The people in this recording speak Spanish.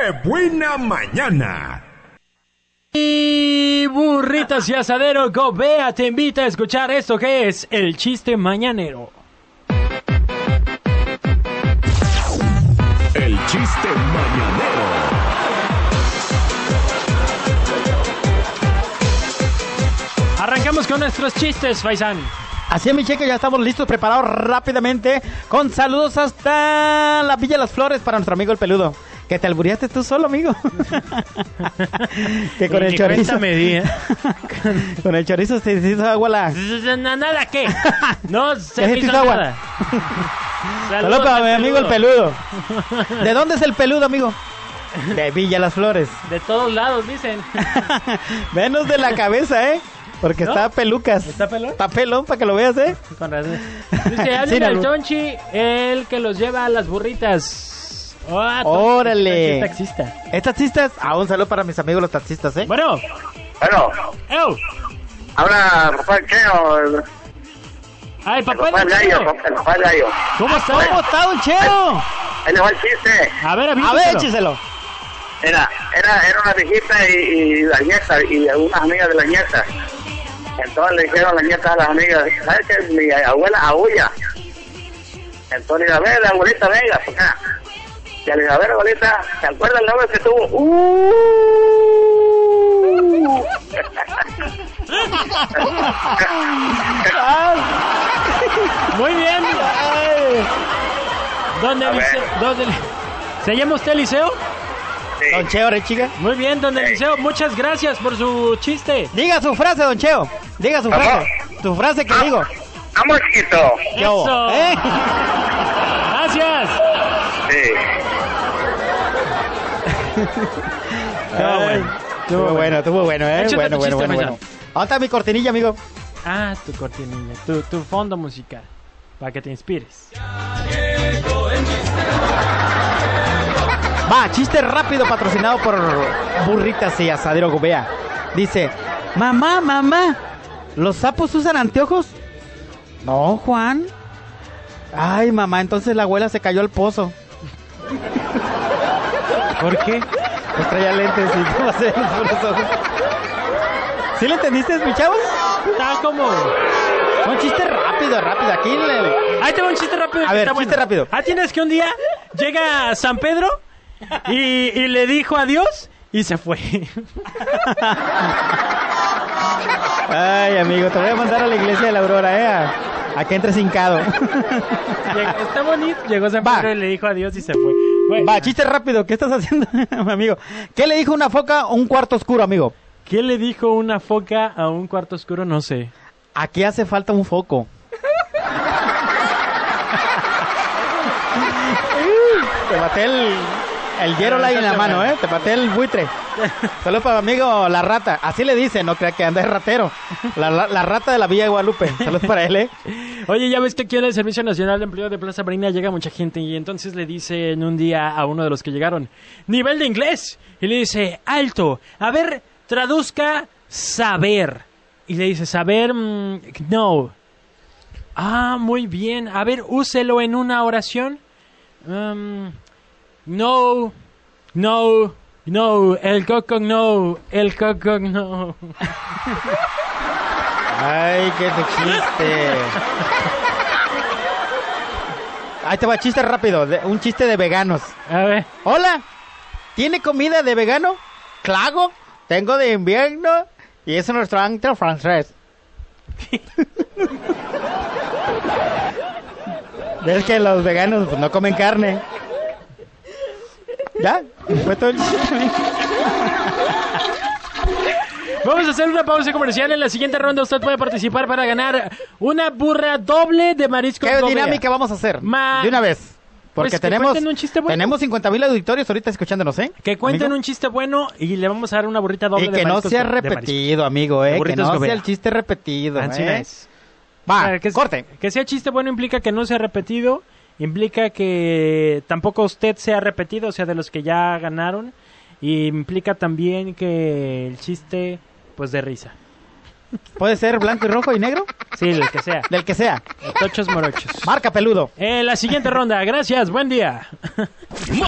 ¡Qué buena mañana! Y burritas y asadero Gobea te invita a escuchar esto que es el chiste mañanero. El chiste mañanero. Arrancamos con nuestros chistes, Faisán. Así es, mi cheque, ya estamos listos, preparados rápidamente. Con saludos hasta la Villa Las Flores para nuestro amigo el peludo. Que te albureaste tú solo, amigo. que con el chorizo. me di, ¿eh? con el chorizo se hizo agua la. Na- ¿Nada qué? No se ¿Qué me se te hizo agua? Saludos Saludos al mi amigo el peludo. ¿De dónde es el peludo, amigo? De Villa Las Flores. De todos lados, dicen. Menos de la cabeza, ¿eh? Porque ¿No? está pelucas. ¿Está pelón? Está pelón para que lo veas, ¿eh? Con razón. Dice, albur. Tonchi, el que los lleva a las burritas. Ah, Órale. Taxista. ¿Es taxistas? Ah, un saludo para mis amigos los taxistas, ¿eh? Bueno, Bueno, ¡ew! habla Rafael Cheo, ¡Ay, el papá! Del el Rafael Gallo. ¿Cómo está? ¿Cómo está, don Cheo? Ahí le va el chiste. A ver, A ver, écheselo. Era, era, era una viejita y, y la nieta, y unas amigas de la nieta. Entonces le dijeron a la nieta a las amigas, ¿sabes que mi abuela aúlla? Entonces le a ver, abuelita, venga, por acá. Y le dije, a ver, abuelita, ¿te acuerdas el nombre que tuvo? ¡Uh! Muy bien. ¿Dónde, A ver. Eliseo? ¿Dónde? ¿Se llama usted Eliseo? Sí. Don Cheo, ¿re, chica? Muy bien, don Eliseo. Muchas gracias por su chiste. Diga su frase, don Cheo. Diga su frase. Su frase que digo. Vamos. Eso. ¿Eh? Gracias. Sí. Estuvo bueno. Estuvo bueno, estuvo bueno, ¿eh? Échate Bueno, tu bueno, chiste, bueno, bueno. ¿Dónde está mi cortinilla, amigo? Ah, tu cortinilla, tu, tu fondo musical. Para que te inspires. Va, chiste rápido patrocinado por Burritas y Asadero Gobea. Dice, mamá, mamá, ¿los sapos usan anteojos? No, Juan. Ay, mamá, entonces la abuela se cayó al pozo. ¿Por qué? Pues traía lentes y ¿cómo hacer los ojos? ¿Sí le entendiste, mi chavos? Está como... Un chiste rápido, rápido. Aquí le... Ahí te va un chiste rápido. A ver, chiste rápido. Ah, tienes que un día llega San Pedro y, y le dijo adiós y se fue. Ay, amigo, te voy a mandar a la iglesia de la Aurora, ¿eh? A, que entres hincado. Está bonito. Llegó San Va. Pedro y le dijo adiós y se fue. Bueno, Va, chiste rápido. ¿Qué estás haciendo, mi amigo? ¿Qué le dijo una foca a un cuarto oscuro, amigo? ¿Qué le dijo una foca a un cuarto oscuro? No sé. Aquí hace falta un foco. Te maté el, el Yero ahí en la mano, ¿eh? Te maté el buitre. Solo para mi amigo La Rata. Así le dice, no crea que anda ratero. La, la- rata de la Villa de Guadalupe. Saludos para él, ¿eh? Oye, ya ves que aquí en el Servicio Nacional de Empleo de Plaza Marina llega mucha gente y entonces le dice en un día a uno de los que llegaron, nivel de inglés. Y le dice, alto, a ver, traduzca saber. Y le dice, saber, mm, no. Ah, muy bien. A ver, úselo en una oración. Um, no, no, no, el coco no, el coco no. Ay, qué chiste. Ahí te va, chiste rápido. de- un chiste de veganos. A ver. Hola, ¿tiene comida de vegano? Claro, tengo de invierno y es un restaurante francés. Ves que los veganos pues, no comen carne. ¿Ya? Fue todo el chiste. Vamos a hacer una pausa comercial. En la siguiente ronda usted puede participar para ganar una burra doble de mariscos ¿Qué dinámica vamos a hacer? Ma- De una vez. Porque Pues tenemos, un bueno. tenemos 50 mil auditorios ahorita escuchándonos, ¿eh? Que cuenten Amigo. un chiste bueno y le vamos a dar una burrita doble Y de que no sea repetido, amigo, ¿eh? Que no sea el chiste repetido, ¿eh? Va, que, corte. que sea chiste bueno implica que no sea repetido, implica que tampoco usted sea repetido, o sea, de los que ya ganaron, y implica también que el chiste, pues de risa. ¿Puede ser blanco y rojo y negro? Sí, el que sea. Del que sea. Tochos morochos. Marca peludo. En la siguiente ronda, gracias, buen día.